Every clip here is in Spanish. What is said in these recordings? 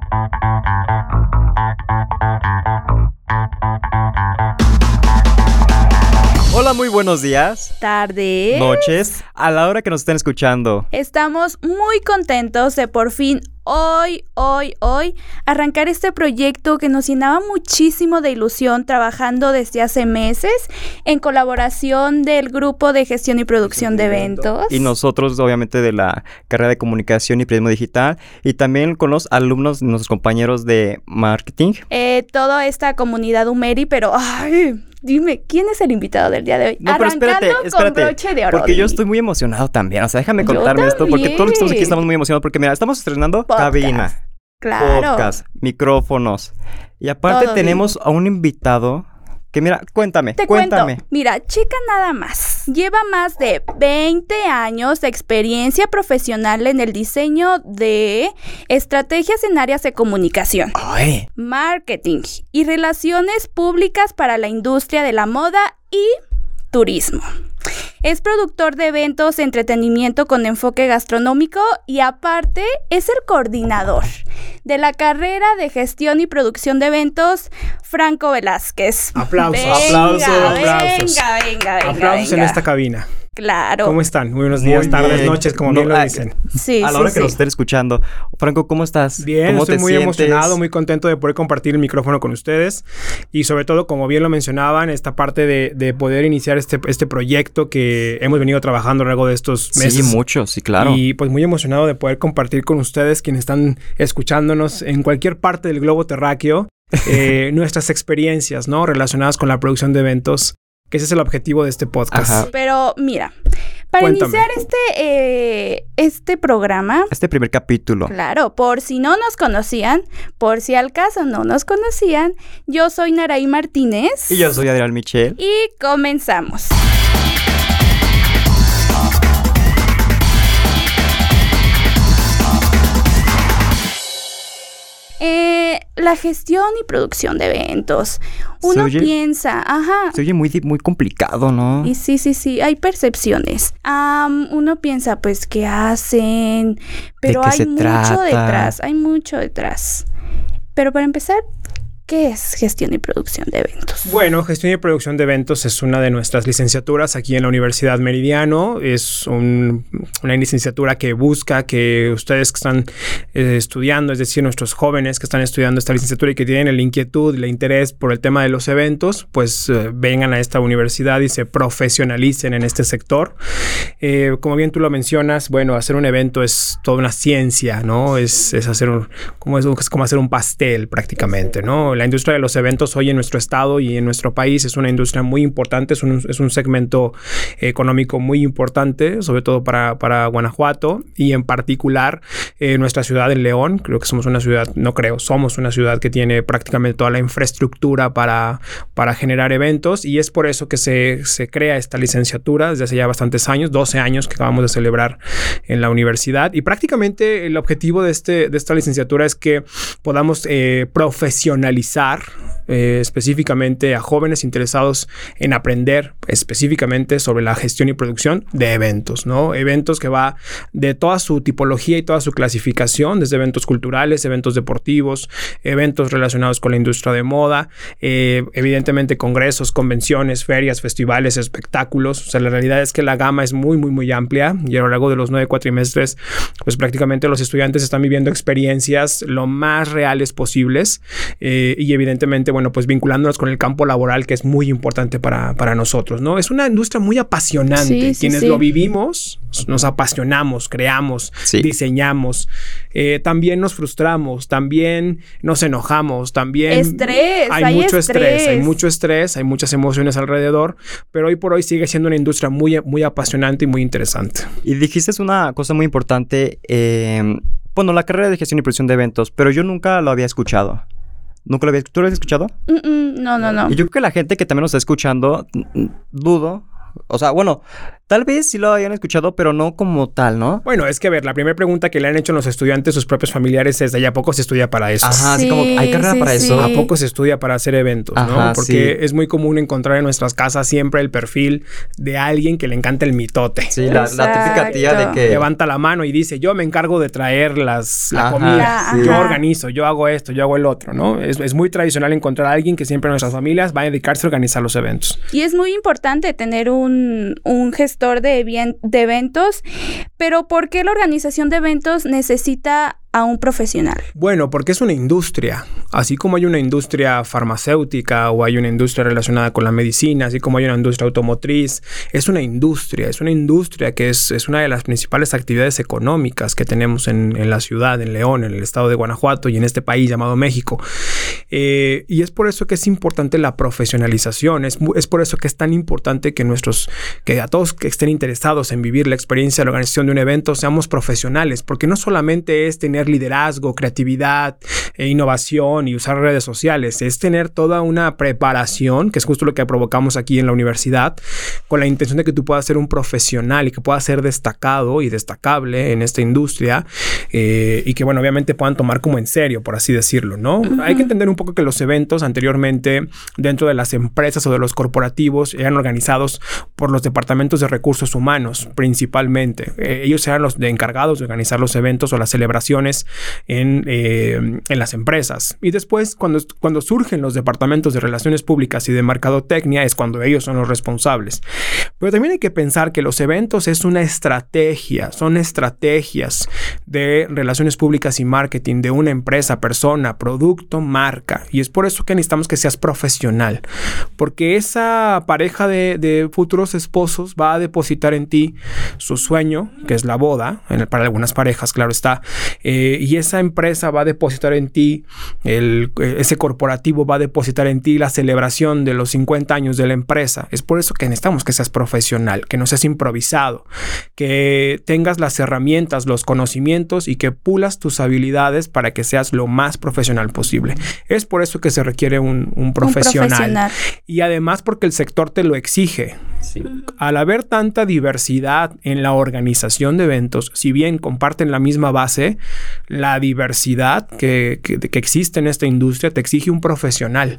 Thank you. Hola, muy buenos días. Tardes. Noches. A la hora que nos estén escuchando. Estamos muy contentos de por fin hoy, hoy, hoy arrancar este proyecto que nos llenaba muchísimo de ilusión trabajando desde hace meses en colaboración del grupo de gestión y producción de eventos. Y nosotros, obviamente, de la carrera de comunicación y periodismo digital. Y también con los alumnos, nuestros compañeros de marketing. Eh, toda esta comunidad Umeri, pero ay, Dime, ¿quién es el invitado del día de hoy? No, pero espérate, espérate. de oro, porque yo estoy muy emocionado también. O sea, déjame contarme esto, porque todos los que estamos aquí estamos muy emocionados. Porque mira, estamos estrenando cabina, claro. podcast, micrófonos. Y aparte tenemos a un invitado que mira, cuéntame, Te cuéntame. Cuento. Mira, chica nada más. Lleva más de 20 años de experiencia profesional en el diseño de estrategias en áreas de comunicación, Ay. marketing y relaciones públicas para la industria de la moda y turismo. Es productor de eventos de entretenimiento con enfoque gastronómico y aparte es el coordinador de la carrera de gestión y producción de eventos Franco Velázquez. Aplausos, aplausos, aplausos. Venga, venga, venga. Aplausos en esta cabina. Claro. ¿Cómo están? Muy buenos días, tardes, noches, como bien lo dicen. Sí, a la hora que nos estén escuchando. Franco, ¿cómo estás? Bien, ¿Cómo estoy muy emocionado, muy contento de poder compartir el micrófono con ustedes. Y sobre todo, como bien lo mencionaban, esta parte de, de poder iniciar este, este proyecto que hemos venido trabajando a lo largo de estos meses. Sí, mucho, sí, claro. Y pues muy emocionado de poder compartir con ustedes, quienes están escuchándonos en cualquier parte del globo terráqueo, eh, nuestras experiencias, ¿no? Relacionadas con la producción de eventos que ese es el objetivo de este podcast. Pero mira, para iniciar este, eh, este programa. Este primer capítulo. Claro, por si no nos conocían, por si al caso no nos conocían, yo soy Naraí Martínez. Y yo soy Adrián Michel. Y comenzamos. Eh, la gestión y producción de eventos. Uno piensa, ajá. Se oye muy, muy complicado, ¿no? Y sí, sí, sí, hay percepciones. uno piensa, pues, ¿qué hacen? Pero hay mucho detrás, hay mucho detrás. Pero para empezar, ¿Qué es gestión y producción de eventos? Bueno, gestión y producción de eventos es una de nuestras licenciaturas aquí en la Universidad Meridiano. Es una licenciatura que busca que ustedes que están eh, estudiando, es decir, nuestros jóvenes que están estudiando esta licenciatura y que tienen la inquietud y el interés por el tema de los eventos, pues eh, vengan a esta universidad y se profesionalicen en este sector. Eh, como bien tú lo mencionas, bueno, hacer un evento es toda una ciencia, ¿no? Es, es hacer un, como es, es como hacer un pastel prácticamente, ¿no? La industria de los eventos hoy en nuestro estado y en nuestro país es una industria muy importante, es un, es un segmento económico muy importante, sobre todo para, para Guanajuato y en particular eh, nuestra ciudad en León. Creo que somos una ciudad, no creo, somos una ciudad que tiene prácticamente toda la infraestructura para, para generar eventos y es por eso que se, se crea esta licenciatura desde hace ya bastantes años, 12 años que acabamos de celebrar en la universidad y prácticamente el objetivo de, este, de esta licenciatura es que podamos eh, profesionalizar analizar eh, específicamente a jóvenes interesados en aprender específicamente sobre la gestión y producción de eventos, ¿no? Eventos que va de toda su tipología y toda su clasificación, desde eventos culturales, eventos deportivos, eventos relacionados con la industria de moda, eh, evidentemente congresos, convenciones, ferias, festivales, espectáculos. O sea, la realidad es que la gama es muy, muy, muy amplia y a lo largo de los nueve cuatrimestres, pues prácticamente los estudiantes están viviendo experiencias lo más reales posibles. Eh, y evidentemente, bueno, pues vinculándonos con el campo laboral que es muy importante para, para nosotros, ¿no? Es una industria muy apasionante. Quienes lo vivimos, nos apasionamos, creamos, diseñamos, eh, también nos frustramos, también nos enojamos, también... Estrés, hay, mucho estrés. hay mucho estrés, hay muchas emociones alrededor, pero hoy por hoy sigue siendo una industria muy, muy apasionante y muy interesante. Y dijiste una cosa muy importante, eh, bueno, la carrera de gestión y producción de eventos, pero yo nunca lo había escuchado. ¿Nunca lo habías, ¿Tú lo habías escuchado? no, no, no. Y yo creo que la gente que también nos está escuchando, dudo, O sea, bueno, tal vez sí lo hayan escuchado, pero no como tal, ¿no? Bueno, es que a ver, la primera pregunta que le han hecho los estudiantes, sus propios familiares, es de a poco se estudia para eso? Ajá, así como, ¿hay carrera para eso? ¿A poco se estudia para hacer eventos, no? Porque es muy común encontrar en nuestras casas siempre el perfil de alguien que le encanta el mitote. Sí, la, típica tía de que... Levanta la mano y dice, yo me encargo de traer las, la comida, yo organizo, yo hago esto, yo hago el otro, ¿no? Es, es muy tradicional encontrar a alguien que siempre en nuestras familias va a dedicarse a organizar los eventos. Y es muy importante tener un, un gestor de, de eventos, pero ¿por qué la organización de eventos necesita a un profesional? Bueno, porque es una industria. Así como hay una industria farmacéutica o hay una industria relacionada con la medicina, así como hay una industria automotriz, es una industria, es una industria que es, es una de las principales actividades económicas que tenemos en, la ciudad, en León, en el estado de Guanajuato y en este país llamado México. Eh, y es por eso que es importante la profesionalización, es, es por eso que es tan importante que nuestros, que a todos que estén interesados en vivir la experiencia de la organización de un evento seamos profesionales, porque no solamente es tener liderazgo, creatividad e innovación y usar redes sociales, es tener toda una preparación, que es justo lo que provocamos aquí en la universidad, con la intención de que tú puedas ser un profesional y que puedas ser destacado y destacable en esta industria eh, y que, bueno, obviamente puedan tomar como en serio, por así decirlo, ¿no? Hay que entender un poco que los eventos anteriormente dentro de las empresas o de los corporativos eran organizados por los departamentos de recursos humanos, principalmente. Eh, ellos eran los encargados de organizar los eventos o las celebraciones eh, en, las empresas. Y después, cuando, cuando surgen los departamentos de relaciones públicas y de mercadotecnia, es cuando ellos son los responsables. Pero también hay que pensar que los eventos es una estrategia, son estrategias de relaciones públicas y marketing de una empresa, persona, producto, marca. Y es por eso que necesitamos que seas profesional, porque esa pareja de, futuros esposos va a depositar en ti su sueño, que es la boda, para algunas parejas, claro está, eh, y esa empresa va a depositar en ti, el, eh, ese corporativo va a depositar en ti la celebración de los 50 años de la empresa. Es por eso que necesitamos que seas profesional, que no seas improvisado, que tengas las herramientas, los conocimientos y que pulas tus habilidades para que seas lo más profesional posible. Es por eso que se requiere un, profesional. Y además porque el sector te lo exige. Al haber tanta diversidad en la organización de eventos, si bien comparten la misma base, la diversidad que, existe en esta industria te exige un profesional.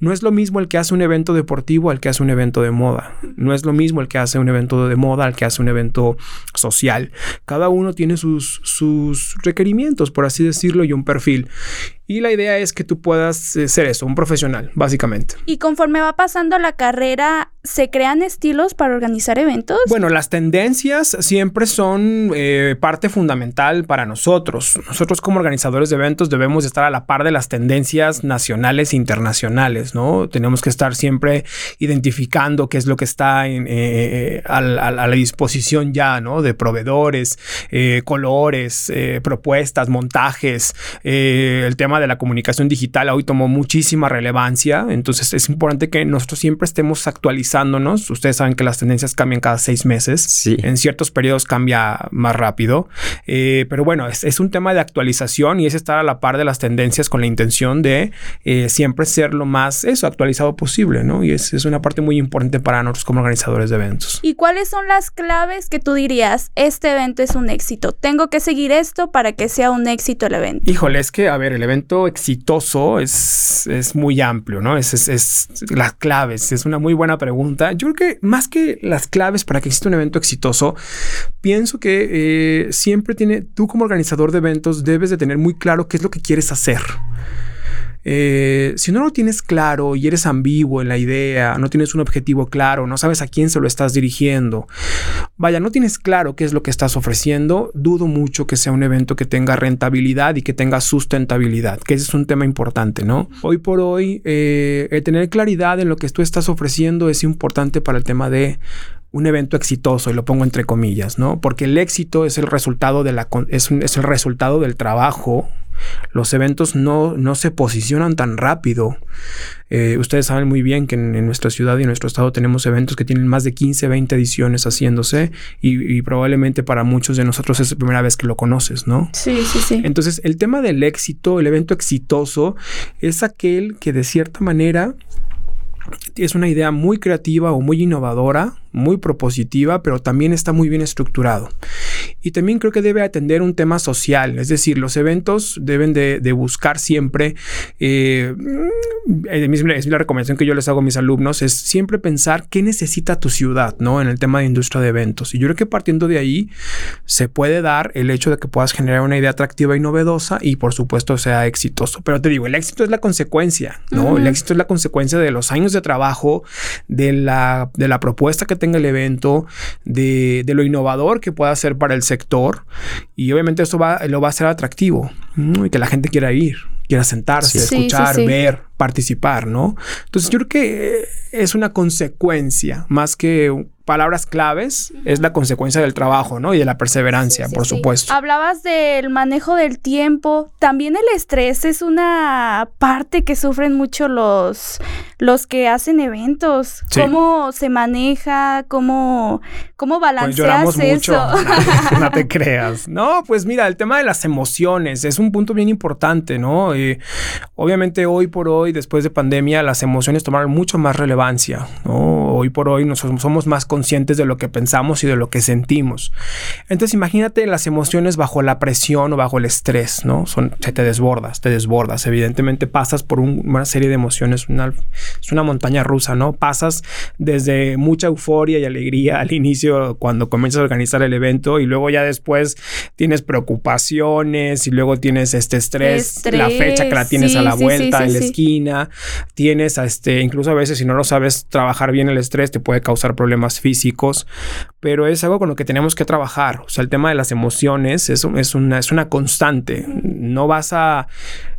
No es lo mismo el que hace un evento deportivo al que hace un evento de moda. No es lo mismo el que hace un evento de moda al que hace un evento social. Cada uno tiene sus, sus requerimientos, por así decirlo, y un perfil. Y la idea es que tú puedas eh, ser eso, un profesional, básicamente. Y conforme va pasando la carrera, ¿se crean estilos para organizar eventos? Bueno, las tendencias siempre son eh, parte fundamental para nosotros. Nosotros como organizadores de eventos debemos estar a la par de las tendencias nacionales e internacionales, ¿no? Tenemos que estar siempre identificando qué es lo que está en, eh, a, la disposición ya, ¿no? De proveedores, colores, propuestas, montajes, el tema de la comunicación digital hoy tomó muchísima relevancia, entonces es importante que nosotros siempre estemos actualizándonos. Ustedes saben que las tendencias cambian cada seis meses, sí. en ciertos periodos cambia más rápido, eh, pero bueno, es, un tema de actualización y es estar a la par de las tendencias con la intención de eh, siempre ser lo más eso, actualizado posible, ¿no? Y es, es una parte muy importante para nosotros como organizadores de eventos. ¿Y cuáles son las claves que tú dirías, este evento es un éxito? Tengo que seguir esto para que sea un éxito el evento. Híjole, es que, a ver, el evento exitoso es, es muy amplio, ¿no? Es, es, las claves, es una muy buena pregunta. Yo creo que más que las claves para que exista un evento exitoso, pienso que eh, siempre tiene, tú como organizador de eventos debes de tener muy claro qué es lo que quieres hacer. Eh, si no lo tienes claro y eres ambiguo en la idea, no tienes un objetivo claro, no sabes a quién se lo estás dirigiendo, vaya, no tienes claro qué es lo que estás ofreciendo, dudo mucho que sea un evento que tenga rentabilidad y que tenga sustentabilidad, que ese es un tema importante, ¿no? Hoy por hoy, eh, el tener claridad en lo que tú estás ofreciendo es importante para el tema de un evento exitoso, y lo pongo entre comillas, ¿no? Porque el éxito es el resultado, de la, es, es el resultado del trabajo los eventos no, no se posicionan tan rápido. Eh, ustedes saben muy bien que en, nuestra ciudad y en nuestro estado tenemos eventos que tienen más de 15, 20 ediciones haciéndose y, probablemente para muchos de nosotros es la primera vez que lo conoces, ¿no? Sí, sí, sí. Entonces el tema del éxito, el evento exitoso, es aquel que de cierta manera es una idea muy creativa o muy innovadora, muy propositiva, pero también está muy bien estructurado. Y también creo que debe atender un tema social, es decir, los eventos deben de, buscar siempre, eh, es la recomendación que yo les hago a mis alumnos, es siempre pensar qué necesita tu ciudad, ¿no? En el tema de industria de eventos. Y yo creo que partiendo de ahí se puede dar el hecho de que puedas generar una idea atractiva y novedosa y por supuesto sea exitoso. Pero te digo, el éxito es la consecuencia, ¿no? El éxito es la consecuencia de los años de trabajo, de la, de la propuesta que te el evento, de, lo innovador que pueda ser para el sector. Y obviamente eso va, lo va a ser atractivo y que la gente quiera ir, quiera sentarse, escuchar, ver, participar, ¿no? Entonces yo creo que es una consecuencia más que palabras claves es la consecuencia del trabajo, ¿no? Y de la perseverancia, por supuesto. Hablabas del manejo del tiempo. También el estrés es una parte que sufren mucho los, los que hacen eventos. ¿Cómo se maneja? ¿Cómo, cómo pues balanceas eso? no te creas. No, pues mira, el tema de las emociones es un punto bien importante, ¿no? Eh, obviamente hoy por hoy, después de pandemia, las emociones tomaron mucho más relevancia, ¿no? Hoy por hoy nosotros somos más conscientes de lo que pensamos y de lo que sentimos. Entonces imagínate las emociones bajo la presión o bajo el estrés, ¿no? Son, se te desbordas, te desbordas. Evidentemente pasas por una serie de emociones, una, es una montaña rusa, ¿no? Pasas desde mucha euforia y alegría al inicio cuando comienzas a organizar el evento y luego ya después tienes preocupaciones y luego tienes este estrés, la fecha que la tienes a la vuelta en la esquina, tienes este, incluso a veces si no lo sabes trabajar bien el estrés te puede causar problemas físicos, pero es algo con lo que tenemos que trabajar. O sea, el tema de las emociones es, es una constante. No vas a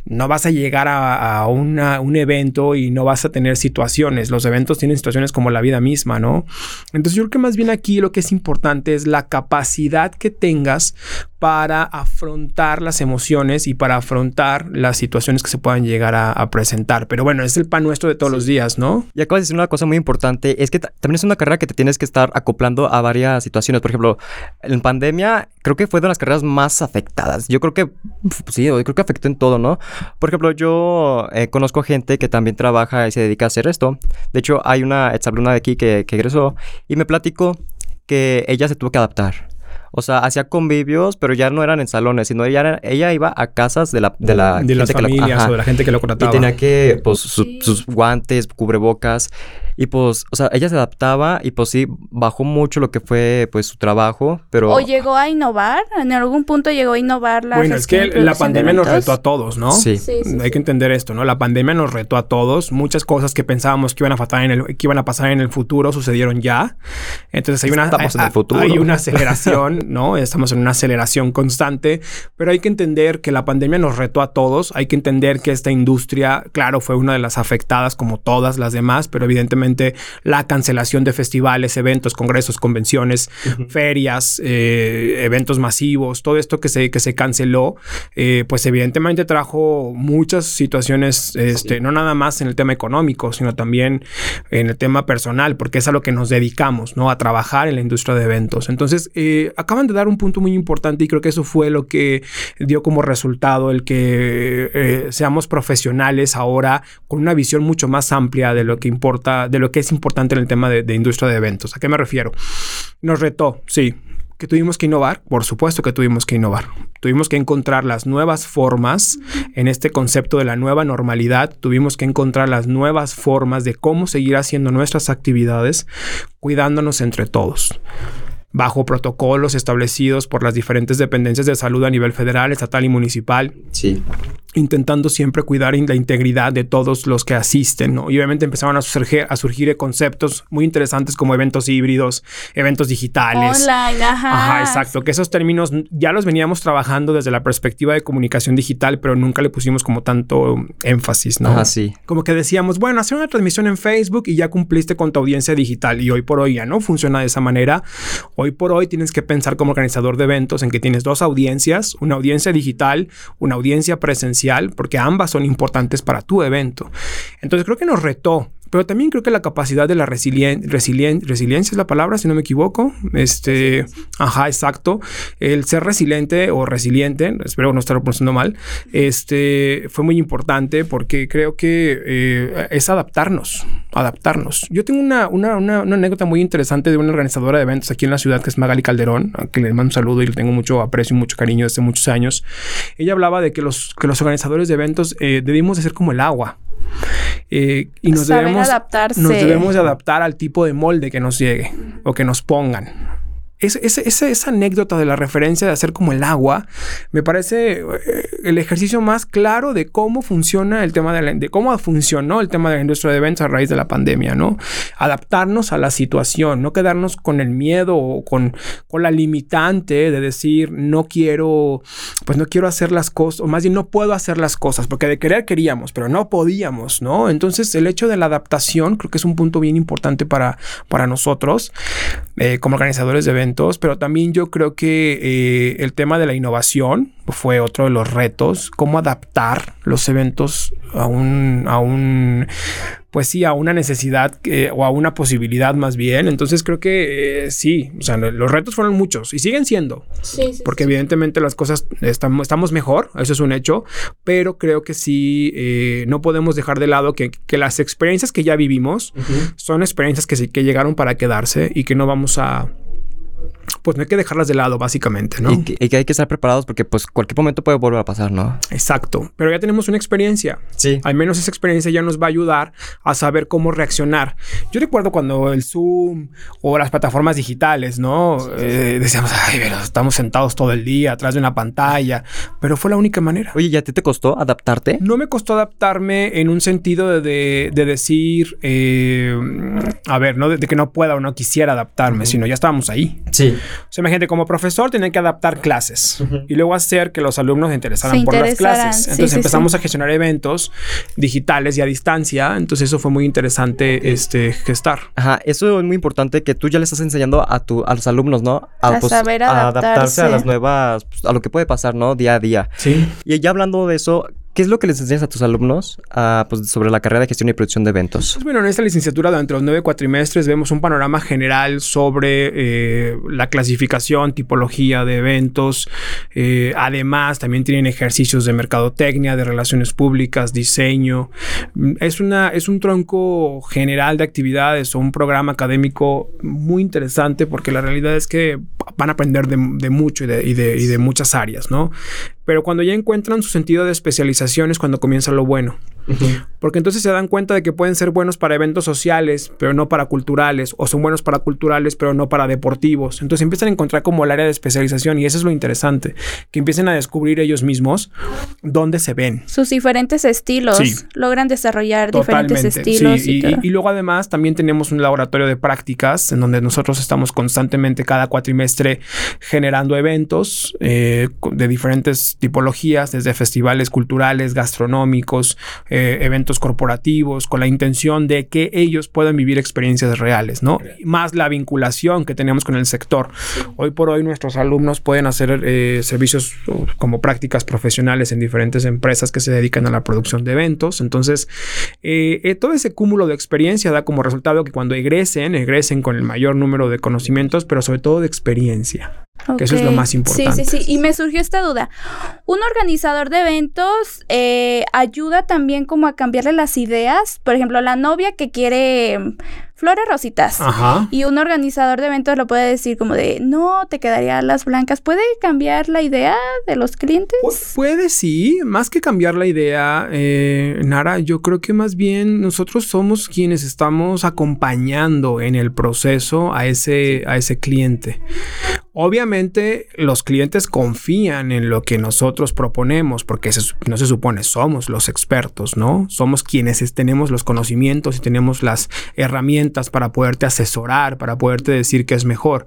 no vas a llegar a, un evento y no vas a tener situaciones. Los eventos tienen situaciones como la vida misma, ¿no? Entonces yo creo que más bien aquí lo que es importante es la capacidad que tengas para afrontar las emociones y para afrontar las situaciones que se puedan llegar a, presentar. Pero bueno, es el pan nuestro de todos los días, ¿no? Y acabas de decir una cosa muy importante, es que también es una carrera que te tienes que estar acoplando a varias situaciones. Por ejemplo, en pandemia creo que fue de las carreras más afectadas. Yo creo que, sí, yo creo que afectó en todo, ¿no? Por ejemplo, yo eh, conozco gente que también trabaja y se dedica a hacer esto. De hecho, hay una exalumna de aquí que, que egresó y me platicó que ella se tuvo que adaptar. O sea, hacía convivios, pero ya no eran en salones, sino ella, ella iba a casas de la, de la de las familias o de la gente que lo contrataba. Y tenía que, pues, sus guantes, cubrebocas. Y pues, o sea, ella se adaptaba y pues sí, bajó mucho lo que fue pues su trabajo, pero... ¿O llegó a innovar? ¿En algún punto llegó a innovar la... Bueno, es que la pandemia nos retó a todos, ¿no? Sí. sí, Hay que entender esto, ¿no? La pandemia nos retó a todos. Muchas cosas que pensábamos que iban a, pasar en el, que iban a pasar en el futuro sucedieron ya. Entonces hay una... Estamos en el futuro. Hay una aceleración, ¿no? Estamos en una aceleración constante, pero hay que entender que la pandemia nos retó a todos. Hay que entender que esta industria, claro, fue una de las afectadas como todas las demás, pero evidentemente la cancelación de festivales, eventos, congresos, convenciones, ferias, eh, eventos masivos, todo esto que se, que se canceló, eh, pues evidentemente trajo muchas situaciones, este, no nada más en el tema económico, sino también en el tema personal, porque es a lo que nos dedicamos, ¿no? A trabajar en la industria de eventos. Entonces, eh, acaban de dar un punto muy importante y creo que eso fue lo que dio como resultado el que seamos profesionales ahora con una visión mucho más amplia de lo que importa, lo que es importante en el tema de, industria de eventos. ¿A qué me refiero? Nos retó, sí, que tuvimos que innovar, por supuesto que tuvimos que innovar. Tuvimos que encontrar las nuevas formas en este concepto de la nueva normalidad, tuvimos que encontrar las nuevas formas de cómo seguir haciendo nuestras actividades cuidándonos entre todos bajo protocolos establecidos por las diferentes dependencias de salud a nivel federal, estatal y municipal. Sí intentando siempre cuidar la integridad de todos los que asisten, ¿no? Y obviamente empezaron a surgir, a surgir conceptos muy interesantes como eventos híbridos, eventos digitales. Online, ajá. Ajá, exacto. Que esos términos ya los veníamos trabajando desde la perspectiva de comunicación digital, pero nunca le pusimos como tanto énfasis, ¿no? Ajá, sí. Como que decíamos, bueno, hacer una transmisión en Facebook y ya cumpliste con tu audiencia digital. Y hoy por hoy ya no funciona de esa manera. Hoy por hoy tienes que pensar como organizador de eventos en que tienes dos audiencias, una audiencia digital, una audiencia presencial porque ambas son importantes para tu evento. Entonces creo que nos retó pero también creo que la capacidad de la resilien resiliencia es la palabra, si no me equivoco. Este, ajá, exacto. El ser resiliente o resiliente, espero no estar pronunciando mal, este, fue muy importante porque creo que eh, es adaptarnos, adaptarnos. Yo tengo una, una, una, anécdota muy interesante de una organizadora de eventos aquí en la ciudad que es Magali Calderón, a que le mando un saludo y le tengo mucho aprecio y mucho cariño desde muchos años. Ella hablaba de que los, que los organizadores de eventos eh, debimos de ser como el agua. Eh, y nos debemos, nos debemos adaptar al tipo de molde que nos llegue o que nos pongan esa anécdota de la referencia de hacer como el agua me parece eh, el ejercicio más claro de cómo funciona el tema de, la, de cómo funcionó el tema de la industria de eventos a raíz de la pandemia, ¿no? Adaptarnos a la situación, no quedarnos con el miedo o con, con la limitante de decir no quiero, pues no quiero hacer las cosas, o más bien no puedo hacer las cosas, porque de querer queríamos, pero no podíamos, ¿no? Entonces el hecho de la adaptación creo que es un punto bien importante para, para nosotros eh, como organizadores de eventos pero también yo creo que eh, el tema de la innovación fue otro de los retos, cómo adaptar los eventos a un, a un pues sí, a una necesidad o a una posibilidad más bien. Entonces creo que eh, sí, o sea, los retos fueron muchos y siguen siendo. Sí, sí, porque evidentemente las cosas estamos, estamos mejor, eso es un hecho, pero creo que sí, eh, no podemos dejar de lado que, las experiencias que ya vivimos son experiencias que, que llegaron para quedarse y que no vamos a pues no hay que dejarlas de lado, básicamente, ¿no? Y que, hay que estar preparados porque pues cualquier momento puede volver a pasar, ¿no? Exacto, pero ya tenemos una experiencia. Sí. Al menos esa experiencia ya nos va a ayudar a saber cómo reaccionar. Yo recuerdo cuando el Zoom o las plataformas digitales, ¿no? Eh, decíamos, ay, pero estamos sentados todo el día atrás de una pantalla, pero fue la única manera. Oye, ¿y a ti te costó adaptarte? No me costó adaptarme en un sentido de, decir, eh, a ver, no de, que no pueda o no quisiera adaptarme, sino ya estábamos ahí. Sí. O sea, imagínate, como profesor tenía que adaptar clases y luego hacer que los alumnos se interesaran por las clases. Entonces empezamos a gestionar eventos digitales y a distancia. Entonces eso fue muy interesante este, gestar. Ajá, eso es muy importante que tú ya le estás enseñando a, tu, a los alumnos, ¿no? A, pues, saber adaptarse. a las nuevas, pues, a lo que puede pasar, ¿no? Día a día. Sí. Y ya hablando de eso, ¿Qué es lo que les enseñas a tus alumnos pues, sobre la carrera de gestión y producción de eventos? Pues bueno, en esta licenciatura durante los nueve cuatrimestres vemos un panorama general sobre eh, la clasificación, tipología de eventos. Eh, además, también tienen ejercicios de mercadotecnia, de relaciones públicas, diseño. Es, una, es un tronco general de actividades o un programa académico muy interesante porque la realidad es que van a aprender de, mucho y de, y de muchas áreas, ¿no? Pero cuando ya encuentran su sentido de especialización es cuando comienza lo bueno. Porque entonces se dan cuenta de que pueden ser buenos para eventos sociales, pero no para culturales, o son buenos para culturales, pero no para deportivos. Entonces empiezan a encontrar como el área de especialización y eso es lo interesante, que empiecen a descubrir ellos mismos dónde se ven. Sus diferentes estilos, logran desarrollar diferentes estilos. y, luego además también tenemos un laboratorio de prácticas en donde nosotros estamos constantemente cada cuatrimestre generando eventos eh, de diferentes tipologías, desde festivales culturales, gastronómicos, eh, eventos corporativos, con la intención de que ellos puedan vivir experiencias reales, ¿no? Más la vinculación que tenemos con el sector. Hoy por hoy nuestros alumnos pueden hacer eh, servicios como prácticas profesionales en diferentes empresas que se dedican a la producción de eventos. Entonces, eh, todo ese cúmulo de experiencia da como resultado que cuando egresen, egresen con el mayor número de conocimientos, pero sobre todo de experiencia. Que eso es lo más importante. Sí, sí, sí. Y me surgió esta duda. Un organizador de eventos eh, ayuda también como a cambiarle las ideas. Por ejemplo, la novia que quiere flores rositas. Ajá. Y un organizador de eventos lo puede decir como de, no, te quedarían las blancas. ¿Puede cambiar la idea de los clientes? puede, sí. Más que cambiar la idea, eh, Nara, yo creo que más bien nosotros somos quienes estamos acompañando en el proceso a ese, a ese cliente. Obviamente los clientes confían en lo que nosotros proponemos porque no se supone somos los expertos, ¿no? Somos quienes tenemos los conocimientos y tenemos las herramientas para poderte asesorar, para poderte decir que es mejor.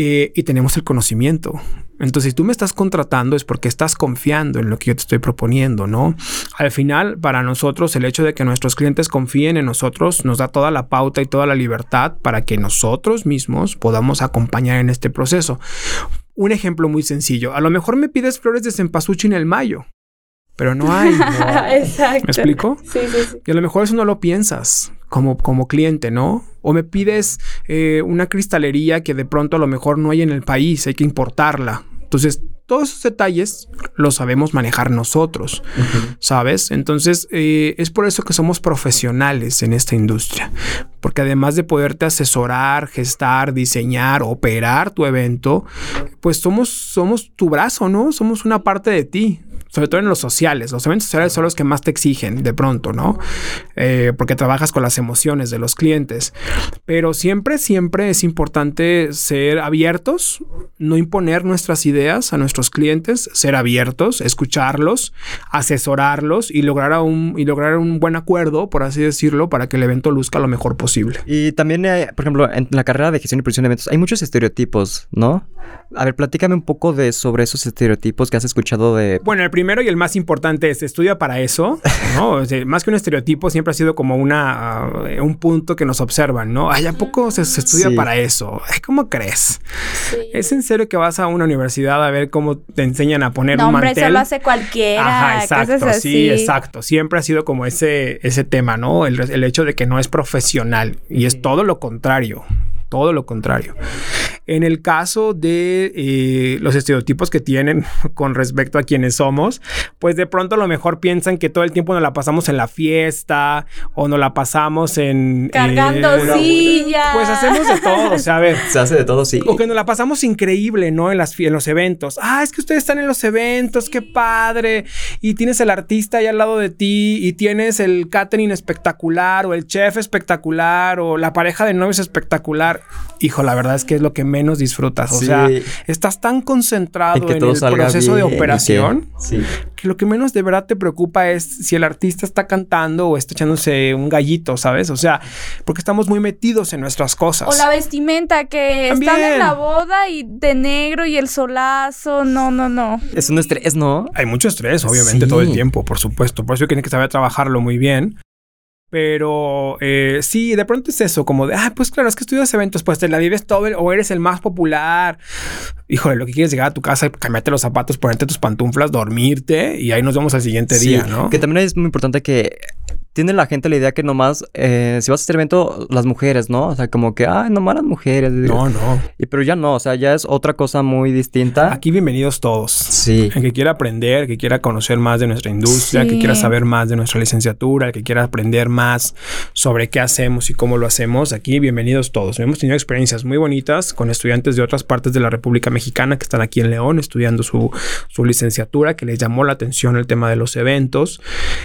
Eh, y tenemos el conocimiento. Entonces, si tú me estás contratando es porque estás confiando en lo que yo te estoy proponiendo, ¿no? Al final, para nosotros, el hecho de que nuestros clientes confíen en nosotros nos da toda la pauta y toda la libertad para que nosotros mismos podamos acompañar en este proceso. Un ejemplo muy sencillo. A lo mejor me pides flores de cempasúchil en el mayo. pero no hay. Exacto. ¿Me explico? Sí, sí, sí. Y a lo mejor eso no lo piensas como, como cliente, ¿no? O me pides eh, una cristalería que de pronto a lo mejor no hay en el país, hay que importarla. Entonces, todos esos detalles los sabemos manejar nosotros, ¿sabes? Entonces, eh, es por eso que somos profesionales en esta industria, porque además de poderte asesorar, gestar, diseñar, operar tu evento, pues somos, somos tu brazo, ¿no? Somos una parte de ti sobre todo en los sociales. Los eventos sociales son los que más te exigen de pronto, ¿no? Eh, porque trabajas con las emociones de los clientes. Pero siempre, siempre es importante ser abiertos, no imponer nuestras ideas a nuestros clientes, ser abiertos, escucharlos, asesorarlos y lograr un, y lograr un buen acuerdo, por así decirlo, para que el evento luzca lo mejor posible. Y también, por ejemplo, en la carrera de gestión y producción de eventos hay muchos estereotipos, ¿no? A ver, platícame un poco de sobre esos estereotipos que has escuchado de... Bueno, el primero y el más importante es estudia para eso, ¿no? más que un estereotipo, siempre ha sido como una, uh, un punto que nos observan, ¿no? Ay, ¿a poco se, estudia para eso? Ay, ¿cómo crees? ¿Es en serio que vas a una universidad a ver cómo te enseñan a poner un mantel? No, eso lo hace cualquiera. Ajá, exacto, sí, exacto. Siempre ha sido como ese, ese tema, ¿no? El, el hecho de que no es profesional y es todo lo contrario todo lo contrario. En el caso de eh, los estereotipos que tienen con respecto a quienes somos, pues de pronto a lo mejor piensan que todo el tiempo nos la pasamos en la fiesta o nos la pasamos en... Cargando eh, sillas. Pues hacemos de todo, o sea, a ver. Se hace de todo, sí. O que nos la pasamos increíble, ¿no? En, las, en los eventos. Ah, es que ustedes están en los eventos, qué padre. Y tienes el artista ahí al lado de ti y tienes el catering espectacular o el chef espectacular o la pareja de novios espectacular. Hijo, la verdad es que es lo que menos disfrutas. O sea, estás tan concentrado en, el proceso de operación que, lo que menos de verdad te preocupa es si el artista está cantando o está echándose un gallito, ¿sabes? O sea, porque estamos muy metidos en nuestras cosas. O la vestimenta que están en la boda y de negro y el solazo. No, no, no. Es un estrés, ¿no? Hay mucho estrés, obviamente, todo el tiempo, por supuesto. Por eso tiene que saber trabajarlo muy bien. Pero eh, sí, de pronto es eso, como de, ah, pues claro, es que estudias eventos, pues te la vives todo o eres el más popular. Híjole, lo que quieres es llegar a tu casa, cambiarte los zapatos, ponerte tus pantuflas, dormirte y ahí nos vemos al siguiente día, ¿no? Que también es muy importante que tiene la gente la idea que nomás, eh, si vas a este evento, las mujeres, ¿no? O sea, como que, ay, nomás las mujeres. No, no. Y, pero ya no, o sea, ya es otra cosa muy distinta. Aquí bienvenidos todos. Sí. El que quiera aprender, que quiera conocer más de nuestra industria, que quiera saber más de nuestra licenciatura, el que quiera aprender más sobre qué hacemos y cómo lo hacemos, aquí bienvenidos todos. Hemos tenido experiencias muy bonitas con estudiantes de otras partes de la República Mexicana que están aquí en León estudiando su, su licenciatura, que les llamó la atención el tema de los eventos.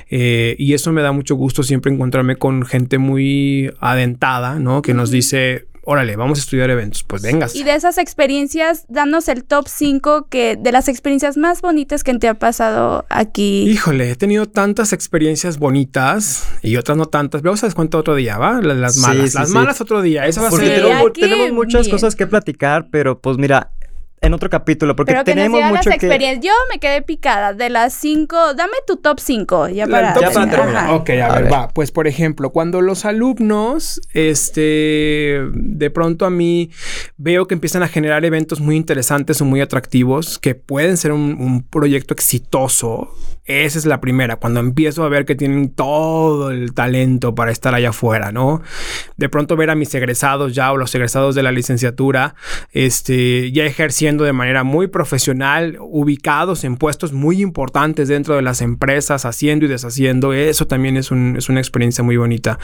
Eh, y eso me da mucho gusto gusto siempre encontrarme con gente muy adentada, ¿no? Que nos dice, órale, vamos a estudiar eventos, pues vengas. Y de esas experiencias, danos el top 5 que de las experiencias más bonitas que te ha pasado aquí. Híjole, he tenido tantas experiencias bonitas y otras no tantas. Vamos a descuento otro día, ¿va? Las malas. las malas otro día. Eso va a ser. Tenemos, tenemos muchas cosas que platicar, pero pues mira, en otro capítulo, porque tenemos mucho las experiencias. Yo me quedé picada de las cinco. Dame tu top cinco, ya para, ya para terminar. Ok, a, ver, va. Pues, por ejemplo, cuando los alumnos, este, de pronto a mí veo que empiezan a generar eventos muy interesantes o muy atractivos, que pueden ser un, un proyecto exitoso. Esa es la primera, cuando empiezo a ver que tienen todo el talento para estar allá afuera, ¿no? De pronto ver a mis egresados ya o los egresados de la licenciatura, este, ya ejerciendo de manera muy profesional, ubicados en puestos muy importantes dentro de las empresas, haciendo y deshaciendo. Eso también es, es una experiencia muy bonita.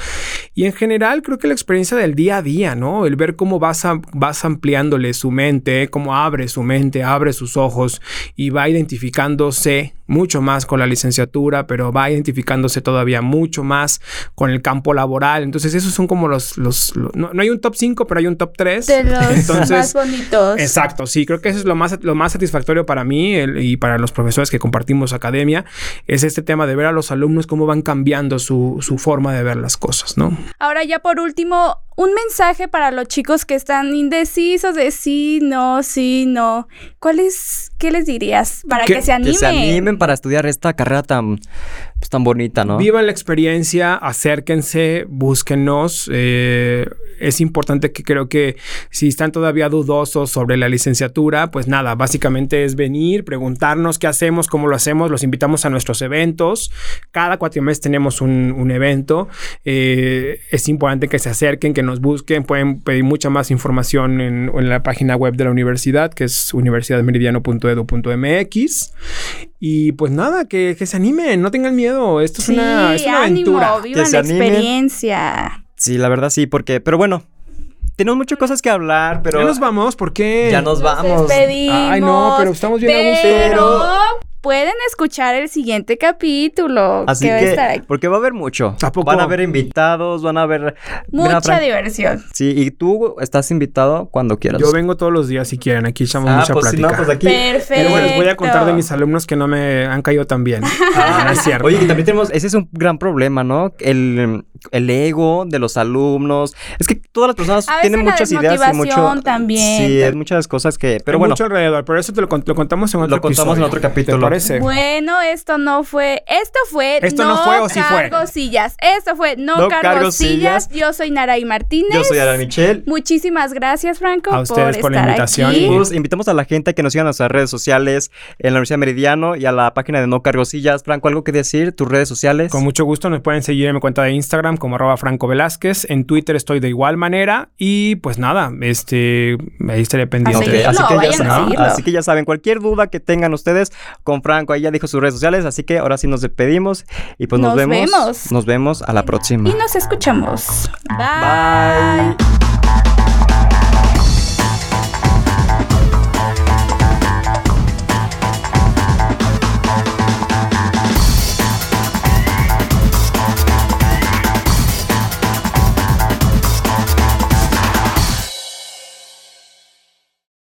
Y en general creo que la experiencia del día a día, ¿no? El ver cómo vas, vas ampliándole su mente, cómo abre su mente, abre sus ojos y va identificándose mucho más con la licenciatura, pero va identificándose todavía mucho más con el campo laboral. Entonces, esos son como los... los, no, hay un top 5, pero hay un top 3. De los más bonitos. Exacto, sí, creo que eso es lo más, lo más satisfactorio para mí y para los profesores que compartimos academia, es este tema de ver a los alumnos cómo van cambiando su, su forma de ver las cosas, ¿no? Ahora ya por último, un mensaje para los chicos que están indecisos de sí, no, sí, no. ¿Cuál es, qué les dirías para que, se animen? Que se animen para estudiar esta carrera tan, pues, tan bonita, ¿no? Vivan la experiencia, acérquense, búsquenos. Eh, es importante que creo que si están todavía dudosos sobre la licenciatura, pues nada, básicamente es venir, preguntarnos qué hacemos, cómo lo hacemos, los invitamos a nuestros eventos. Cada cuatrimestre tenemos un, un evento. Eh, es importante que se acerquen, que nos busquen. Pueden pedir mucha más información en, en la página web de la universidad, que es universidadmeridiano.edu.mx. Y pues nada, que, que, se animen, no tengan miedo. Esto es sí, una, es una ánimo, aventura. Vivan Que la animen. experiencia. Sí, la verdad sí, porque, pero bueno, tenemos muchas cosas que hablar, pero Ya nos vamos, ¿por qué? ya nos vamos. despedimos. Ay, no, pero estamos bien a gusto. Pueden escuchar el siguiente capítulo. Así que va a que, estar aquí. porque va a haber mucho. ¿A poco? Van a haber invitados, van a haber... Mucha diversión. Sí, y tú estás invitado cuando quieras. Yo vengo todos los días si quieren, aquí echamos Ah, mucha pues plática. no, pues aquí... Perfecto. Pero bueno, les voy a contar de mis alumnos que no me han caído tan bien. Ah, no es cierto. Oye, que también tenemos, ese es un gran problema, ¿no? El, el ego de los alumnos. Es que todas las personas A veces tienen la muchas ideas y mucho. también. Sí, hay muchas cosas que. Pero Hay bueno, mucho alrededor, pero eso te lo, lo contamos en otro Lo contamos en otro capítulo. Bueno, esto no fue. Esto fue. ¿Esto no fue o sí fue? cargo sillas. Esto fue No, No cargo, cargo sillas. sillas. Yo soy Naray Martínez. yo soy Ara Michelle. Muchísimas gracias, Franco, A ustedes por la estar invitación aquí. y- Pues, invitamos a la gente a que nos sigan en nuestras redes sociales, en la Universidad Meridiano y a la página de No Cargosillas. Franco, ¿algo que decir? ¿Tus redes sociales? Con mucho gusto nos pueden seguir en mi cuenta de Instagram como arroba Franco Velázquez. En Twitter estoy de igual manera. Y pues nada, este ahí estaré pendiente. Así, que ya saben, seguirlo. así que ya saben, cualquier duda que tengan ustedes con Franco, ahí ya dijo sus redes sociales, así que ahora sí nos despedimos y pues nos, Nos vemos. vemos. Nos vemos a la próxima. Y nos escuchamos. Bye. Bye.